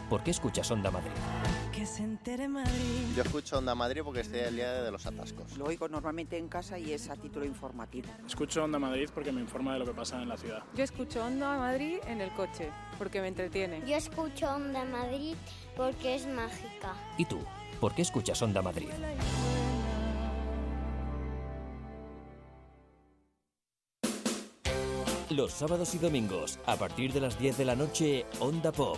¿Por qué escuchas Onda Madrid? Que se entere Madrid. Yo escucho Onda Madrid porque estoy el día de los atascos. Lo oigo normalmente en casa y es a título informativo. Escucho Onda Madrid porque me informa de lo que pasa en la ciudad. Yo escucho Onda Madrid en el coche porque me entretiene. Yo escucho Onda Madrid porque es mágica. ¿Y tú? ¿Por qué escuchas Onda Madrid? Los sábados y domingos, a partir de las 10 de la noche, Onda Pop.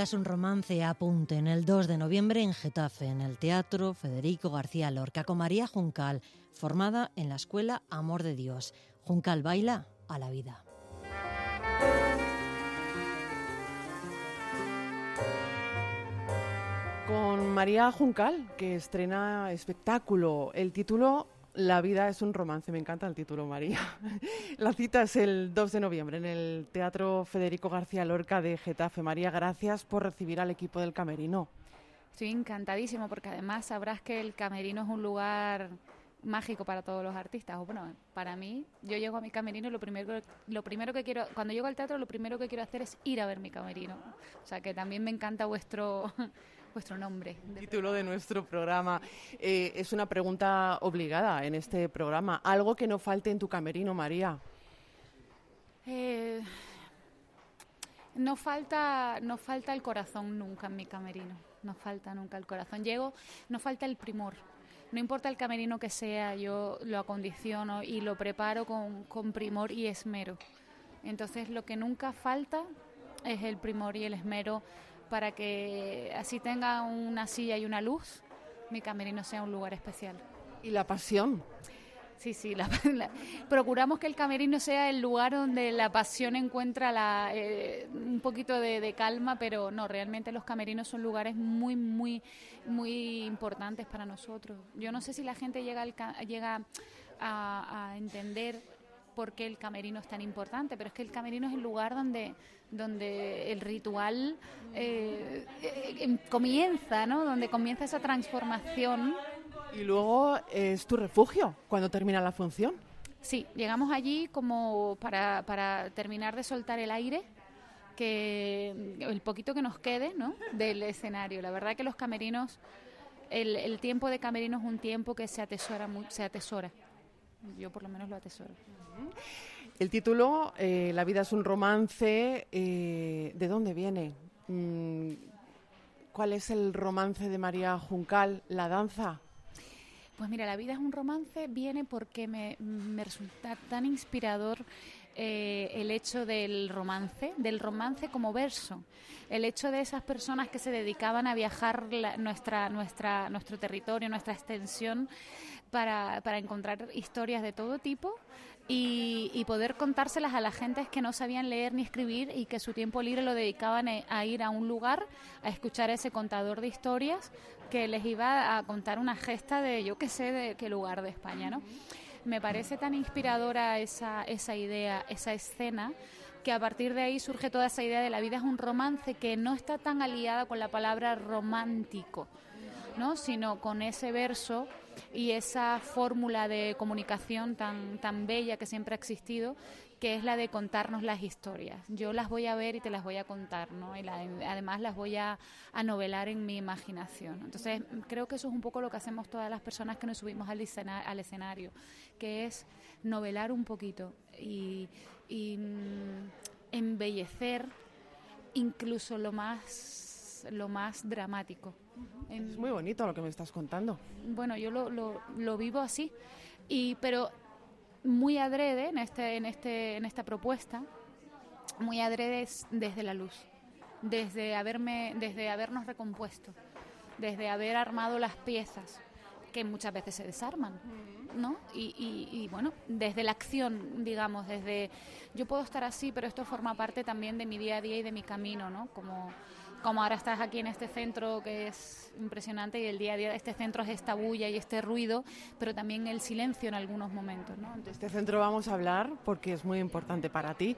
La vida es un romance, apunte, en el 2 de noviembre en Getafe, en el Teatro Federico García Lorca, con María Juncal, formada en la Escuela Amor de Dios. Juncal baila a la vida. Con María Juncal, que estrena espectáculo. El título la vida es un romance, me encanta el título, María. [LAUGHS] La cita es el 2 de noviembre en el Teatro Federico García Lorca de Getafe. María, gracias por recibir al equipo del Camerino. Estoy encantadísimo porque además sabrás que el camerino es un lugar mágico para todos los artistas. O bueno, para mí, yo llego a mi camerino y lo primero, lo primero que quiero, cuando llego al teatro, lo primero que quiero hacer es ir a ver mi camerino. O sea que también me encanta vuestro vuestro nombre. Título de nuestro programa. Eh, es una pregunta obligada en este programa. ¿Algo que no falte en tu camerino, María? Eh, no falta, no falta el corazón nunca en mi camerino. No falta nunca el corazón. Llego, no falta el primor. No importa el camerino que sea, yo lo acondiciono y lo preparo con, con primor y esmero. Entonces lo que nunca falta es el primor y el esmero para que así tenga una silla y una luz, mi camerino sea un lugar especial. ¿Y la pasión? Sí, sí, [LAUGHS] procuramos que el camerino sea el lugar donde la pasión encuentra la, eh, un poquito de, calma, pero no, realmente los camerinos son lugares muy, muy, muy importantes para nosotros. Yo no sé si la gente llega, llega a, a entender por qué el camerino es tan importante, pero es que el camerino es el lugar donde, donde el ritual eh, eh, em, comienza, ¿no? Donde comienza esa transformación. Y luego es tu refugio cuando termina la función. Sí, llegamos allí como para, para terminar de soltar el aire que el poquito que nos quede ¿no? del escenario. La verdad que los camerinos, el, el tiempo de camerino es un tiempo que se atesora, se atesora. Yo por lo menos lo atesoro. El título, eh, La vida es un romance, eh, ¿de dónde viene? Mm, ¿Cuál es el romance de María Juncal, la danza? Pues mira, La vida es un romance viene porque me, resulta tan inspirador eh, el hecho del romance, del romance como verso, el hecho de esas personas que se dedicaban a viajar nuestra, nuestra, nuestro territorio, nuestra extensión, para, encontrar historias de todo tipo y, poder contárselas a la gente que no sabían leer ni escribir y que su tiempo libre lo dedicaban a ir a un lugar a escuchar a ese contador de historias que les iba a contar una gesta de yo que sé de qué lugar de España, ¿no? Me parece tan inspiradora esa, esa idea, esa escena, que a partir de ahí surge toda esa idea de la vida es un romance que no está tan aliada con la palabra romántico, ¿no? sino con ese verso y esa fórmula de comunicación tan, tan bella que siempre ha existido, que es la de contarnos las historias. Yo las voy a ver y te las voy a contar, ¿no? Y además las voy a, a, novelar en mi imaginación. Entonces, creo que eso es un poco lo que hacemos todas las personas que nos subimos al, al escenario, que es novelar un poquito y, y mm, embellecer incluso lo más, lo más dramático. Es muy bonito lo que me estás contando. Bueno, yo lo, lo, lo vivo así, y, pero muy adrede en, este, en, este, en esta propuesta, muy adrede desde la luz, desde, haberme, desde habernos recompuesto, desde haber armado las piezas que muchas veces se desarman, ¿no? Y, y, y, bueno, desde la acción, digamos, desde yo puedo estar así, pero esto forma parte también de mi día a día y de mi camino, ¿no? Como como ahora estás aquí en este centro que es impresionante y el día a día de este centro es esta bulla y este ruido, pero también el silencio en algunos momentos. ¿no? De este centro vamos a hablar porque es muy importante para ti.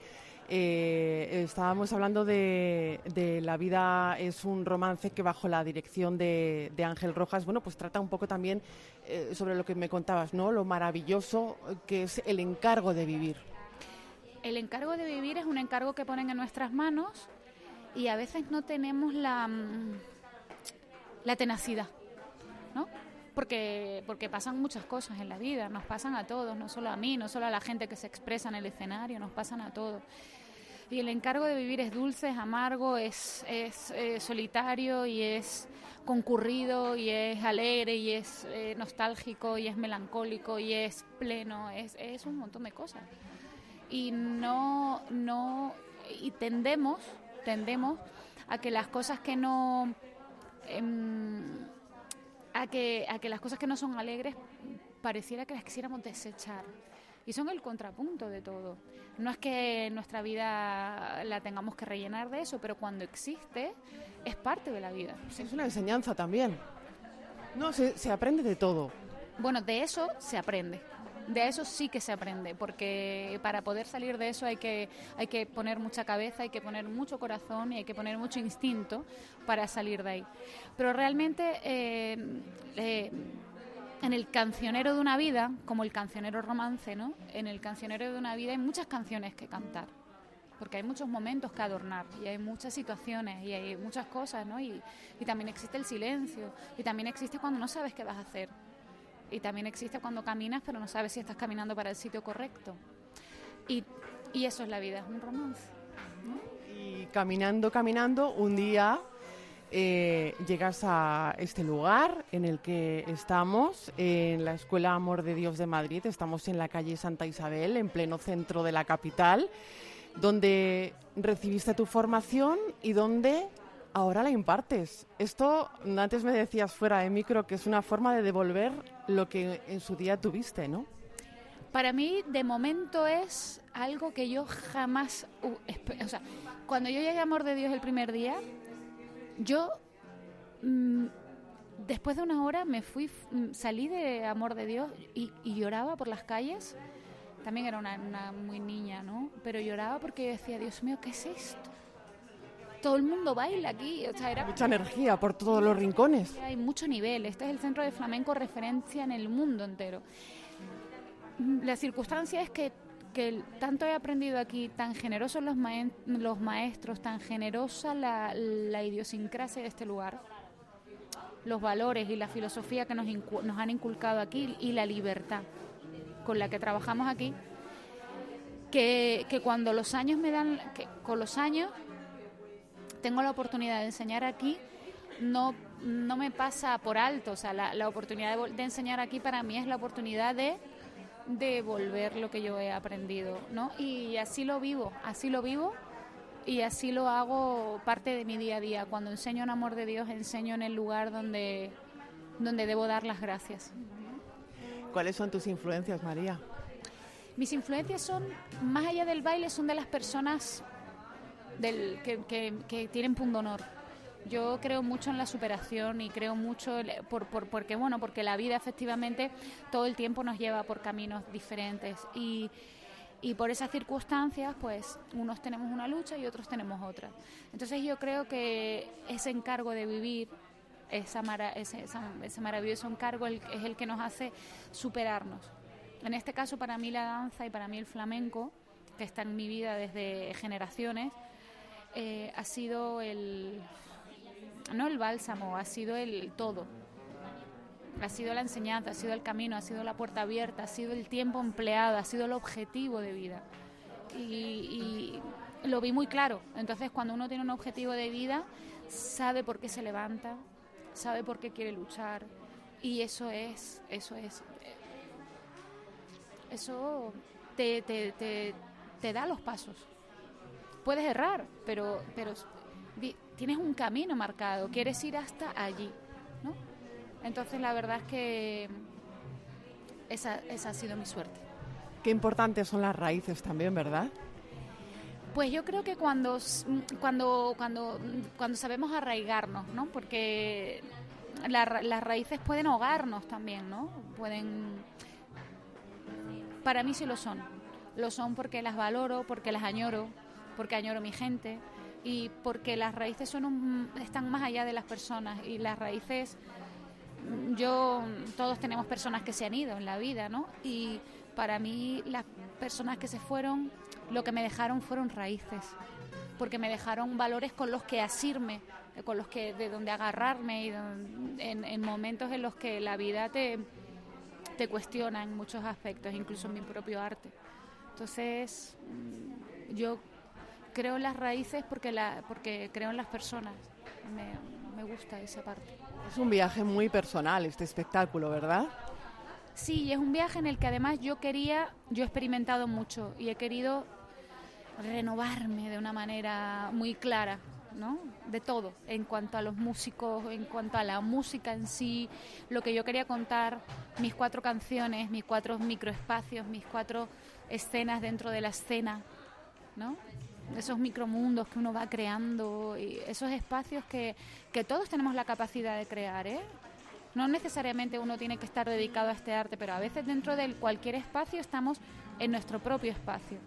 Eh, estábamos hablando de, La vida es un romance que bajo la dirección de, Ángel Rojas, bueno, pues trata un poco también eh, sobre lo que me contabas, ¿no? Lo maravilloso que es el encargo de vivir. El encargo de vivir es un encargo que ponen en nuestras manos y a veces no tenemos la, mm, la tenacidad, ¿no? Porque, porque pasan muchas cosas en la vida, nos pasan a todos, no solo a mí, no solo a la gente que se expresa en el escenario, nos pasan a todos. Y el encargo de vivir es dulce, es amargo, es, es eh, solitario y es concurrido y es alegre y es eh, nostálgico y es melancólico y es pleno, es, es un montón de cosas. Y no, no, y tendemos tendemos a que las cosas que no em, a que a que las cosas que no son alegres pareciera que las quisiéramos desechar y son el contrapunto de todo. No es que nuestra vida la tengamos que rellenar de eso, pero cuando existe es parte de la vida. Es una enseñanza también. No, se, se aprende de todo. Bueno, de eso se aprende de eso sí que se aprende, porque para poder salir de eso hay que, hay que poner mucha cabeza, hay que poner mucho corazón y hay que poner mucho instinto para salir de ahí. Pero realmente eh, eh, en el cancionero de una vida, como el cancionero romance, ¿no? En el cancionero de una vida hay muchas canciones que cantar porque hay muchos momentos que adornar y hay muchas situaciones y hay muchas cosas, ¿no? Y, y, también existe el silencio y también existe cuando no sabes qué vas a hacer y también existe cuando caminas pero no sabes si estás caminando para el sitio correcto. Y, y eso es la vida, es un romance. Y caminando, caminando, un día eh, llegas a este lugar en el que estamos, en la Escuela Amor de Dios de Madrid. Estamos en la calle Santa Isabel, en pleno centro de la capital donde recibiste tu formación y donde ahora la impartes. Esto antes me decías fuera de micro que es una forma de devolver lo que en su día tuviste, ¿no? Para mí, de momento, es algo que yo jamás... o sea, cuando yo llegué a Amor de Dios el primer día, yo... Mm, después de una hora me fui, mm, salí de Amor de Dios y lloraba por las calles también era una, muy niña, ¿no? Pero lloraba porque yo decía, Dios mío, ¿qué es esto? Todo el mundo baila aquí, o sea, era... Mucha energía por todos los rincones. Hay mucho nivel, este es el centro de flamenco referencia en el mundo entero. La circunstancia es que, que tanto he aprendido aquí, tan generosos los, los maestros, tan generosa la, la idiosincrasia de este lugar, los valores y la filosofía que nos, nos han inculcado aquí y la libertad con la que trabajamos aquí, que, cuando los años me dan, que con los años tengo la oportunidad de enseñar aquí, no, no me pasa por alto, o sea, la, oportunidad de, enseñar aquí para mí es la oportunidad de devolver lo que yo he aprendido, ¿no? Y así lo vivo, así lo vivo y así lo hago parte de mi día a día. Cuando enseño en amor de Dios, enseño en el lugar donde, donde debo dar las gracias. ¿Cuáles son tus influencias, María? Mis influencias son, más allá del baile, son de las personas del, que, tienen punto honor. Yo creo mucho en la superación y creo mucho por, porque bueno porque la vida efectivamente todo el tiempo nos lleva por caminos diferentes y, y por esas circunstancias pues unos tenemos una lucha y otros tenemos otra. Entonces yo creo que ese encargo de vivir esa ese, ese, maravilloso encargo es el que nos hace superarnos. En este caso, para mí la danza y para mí el flamenco, que está en mi vida desde generaciones, eh, ha sido el, no el bálsamo, ha sido el todo. Ha sido la enseñanza, ha sido el camino, ha sido la puerta abierta, ha sido el tiempo empleado, ha sido el objetivo de vida. y lo vi muy claro. Entonces, cuando uno tiene un objetivo de vida, sabe por qué se levanta, sabe por qué quiere luchar y eso es, eso es, eso te, da los pasos. Puedes errar, pero, pero tienes un camino marcado, quieres ir hasta allí, ¿no? Entonces la verdad es que esa, esa ha sido mi suerte. Qué importantes son las raíces también, ¿verdad? Pues yo creo que cuando, cuando, cuando, cuando sabemos arraigarnos, ¿no? Porque las raíces pueden ahogarnos también, ¿no? Pueden... Para mí sí lo son. Lo son porque las valoro, porque las añoro, porque añoro mi gente y porque las raíces son están más allá de las personas y las raíces yo todos tenemos personas que se han ido en la vida, ¿no? Y para mí las personas que se fueron lo que me dejaron fueron raíces, porque me dejaron valores con los que asirme, con los que de donde agarrarme y en, momentos en los que la vida te, te cuestiona en muchos aspectos, incluso en mi propio arte. Entonces, yo creo en las raíces porque, la, porque creo en las personas. Me, me gusta esa parte. Es un viaje muy personal este espectáculo, ¿verdad? Sí, es un viaje en el que además yo quería, yo he experimentado mucho y he querido renovarme de una manera muy clara, ¿no? De todo, en cuanto a los músicos, en cuanto a la música en sí, lo que yo quería contar, mis cuatro canciones, mis cuatro microespacios, mis cuatro escenas dentro de la escena, ¿no? Esos micromundos que uno va creando y esos espacios que, que todos tenemos la capacidad de crear, ¿eh? No necesariamente uno tiene que estar dedicado a este arte, pero a veces dentro de cualquier espacio estamos en nuestro propio espacio.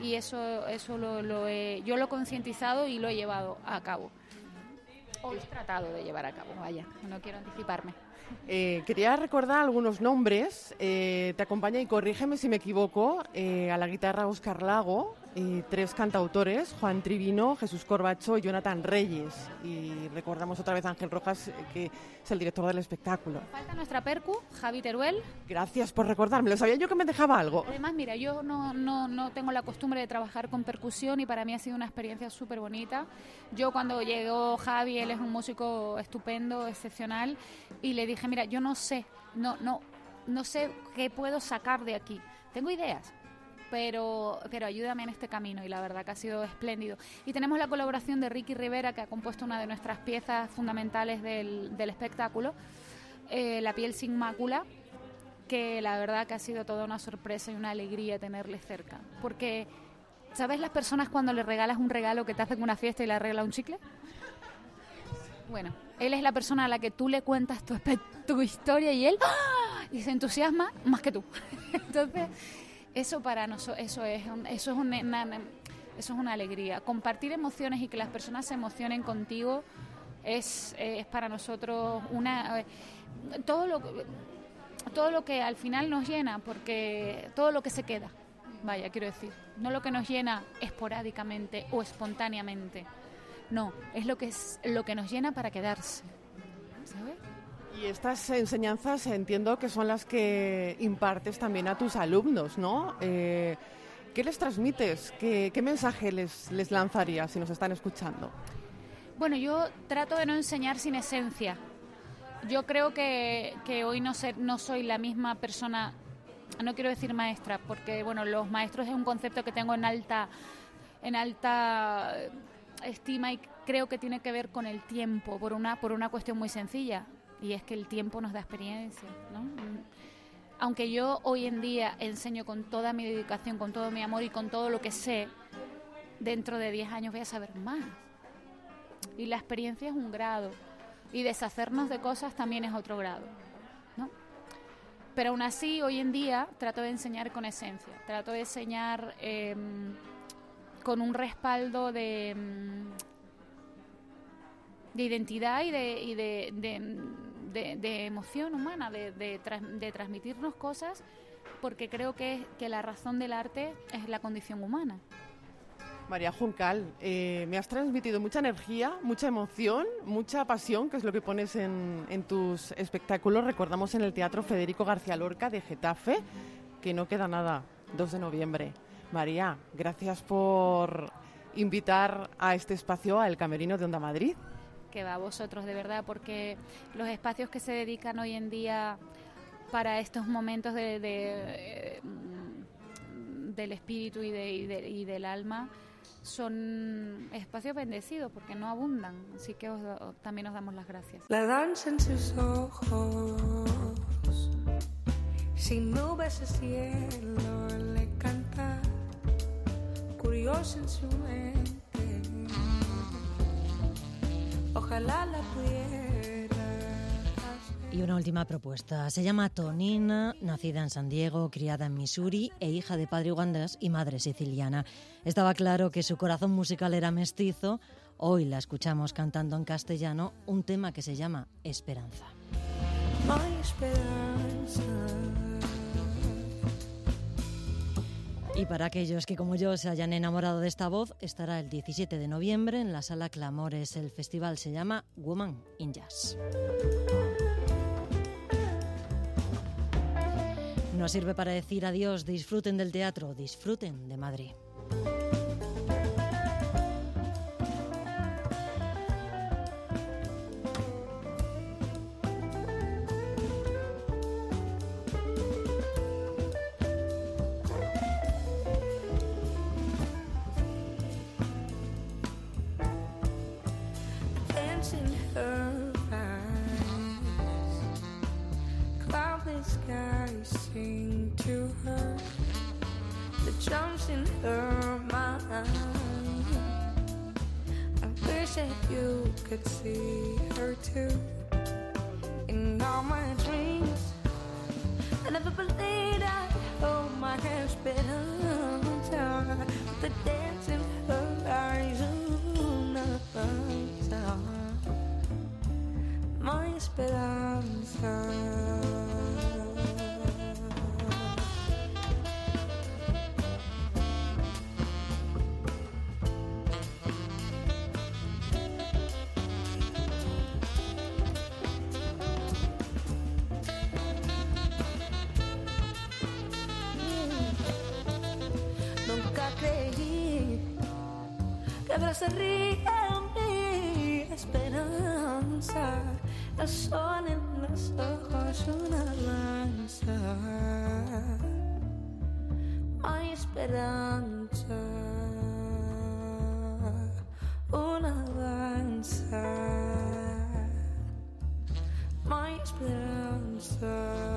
Y eso, eso lo, lo he- yo lo he concientizado y lo he llevado a cabo. O he tratado de llevar a cabo, vaya, no quiero anticiparme. Eh, quería recordar algunos nombres. Eh, te acompaña, y corrígeme si me equivoco, eh, a la guitarra Oscar Lago, y tres cantautores, Juan Trivino, Jesús Corbacho y Jonathan Reyes. Y recordamos otra vez a Ángel Rojas, eh, que es el director del espectáculo. Falta nuestra percu, Javi Teruel. Gracias por recordarme, lo sabía yo que me dejaba algo. Además, mira, yo no, no, no tengo la costumbre de trabajar con percusión y para mí ha sido una experiencia súper bonita. Yo cuando llegó Javi, él es un músico estupendo, excepcional, y le dije, mira, yo no sé, no, no, no sé qué puedo sacar de aquí. Tengo ideas, pero, pero ayúdame en este camino y la verdad que ha sido espléndido. Y tenemos la colaboración de Ricky Rivera, que ha compuesto una de nuestras piezas fundamentales del, del espectáculo, eh, La piel sin mácula, que la verdad que ha sido toda una sorpresa y una alegría tenerle cerca. Porque, ¿sabes las personas cuando le regalas un regalo que te hacen una fiesta y le arregla un chicle? Bueno, él es la persona a la que tú le cuentas tu, tu historia y él ¡ah! y se entusiasma más que tú. [LAUGHS] Entonces, eso para nosotros, eso es, eso es una, una- eso es una alegría. Compartir emociones y que las personas se emocionen contigo es, es para nosotros una... eh, Todo lo, todo lo que al final nos llena, porque todo lo que se queda, vaya, quiero decir, no lo que nos llena esporádicamente o espontáneamente, no, es lo que, es, lo que nos llena para quedarse. ¿sabes? Y estas enseñanzas entiendo que son las que impartes también a tus alumnos, ¿no? Eh, ¿Qué les transmites? ¿Qué, mensaje les, les lanzarías si nos están escuchando? Bueno, yo trato de no enseñar sin esencia. Yo creo que, que hoy no, ser, no soy la misma persona, no quiero decir maestra, porque bueno, los maestros es un concepto que tengo en alta, en alta estima y creo que tiene que ver con el tiempo, por una, por una cuestión muy sencilla, y es que el tiempo nos da experiencia, ¿no? Aunque yo hoy en día enseño con toda mi dedicación, con todo mi amor y con todo lo que sé, dentro de 10 años voy a saber más. Y la experiencia es un grado. Y deshacernos de cosas también es otro grado. ¿no? Pero aún así, hoy en día trato de enseñar con esencia. Trato de enseñar eh, con un respaldo de, mm, de identidad y de, y de, de- emoción humana, de, de transmitirnos cosas, porque creo que, que la razón del arte es la condición humana. María Juncal, eh, me has transmitido mucha energía, mucha emoción, mucha pasión, que es lo que pones en, en tus espectáculos. Recordamos en el Teatro Federico García Lorca de Getafe, que no queda nada, 2 de noviembre. María, gracias por invitar a este espacio al Camerino de Onda Madrid. Que va a vosotros de verdad, porque los espacios que se dedican hoy en día para estos momentos de, eh, del espíritu y, de- y de- y del alma son espacios bendecidos porque no abundan, así que también os damos las gracias. La danza en sus ojos, sin nubes el cielo le canta, curioso en su mente. Ojalá la pudiera. Y una última propuesta. Se llama Tonina, nacida en San Diego, criada en Missouri e hija de padre ugandés y madre siciliana. Estaba claro que su corazón musical era mestizo. Hoy la escuchamos cantando en castellano un tema que se llama Esperanza. Y para aquellos que como yo se hayan enamorado de esta voz, estará el 17 de noviembre en la sala Clamores. El festival se llama Woman in Jazz. Nos sirve para decir adiós, disfruten del teatro, disfruten de Madrid. Esperanza. El sol en los ojos, una lanza. hay esperanza, una danza. hay esperanza.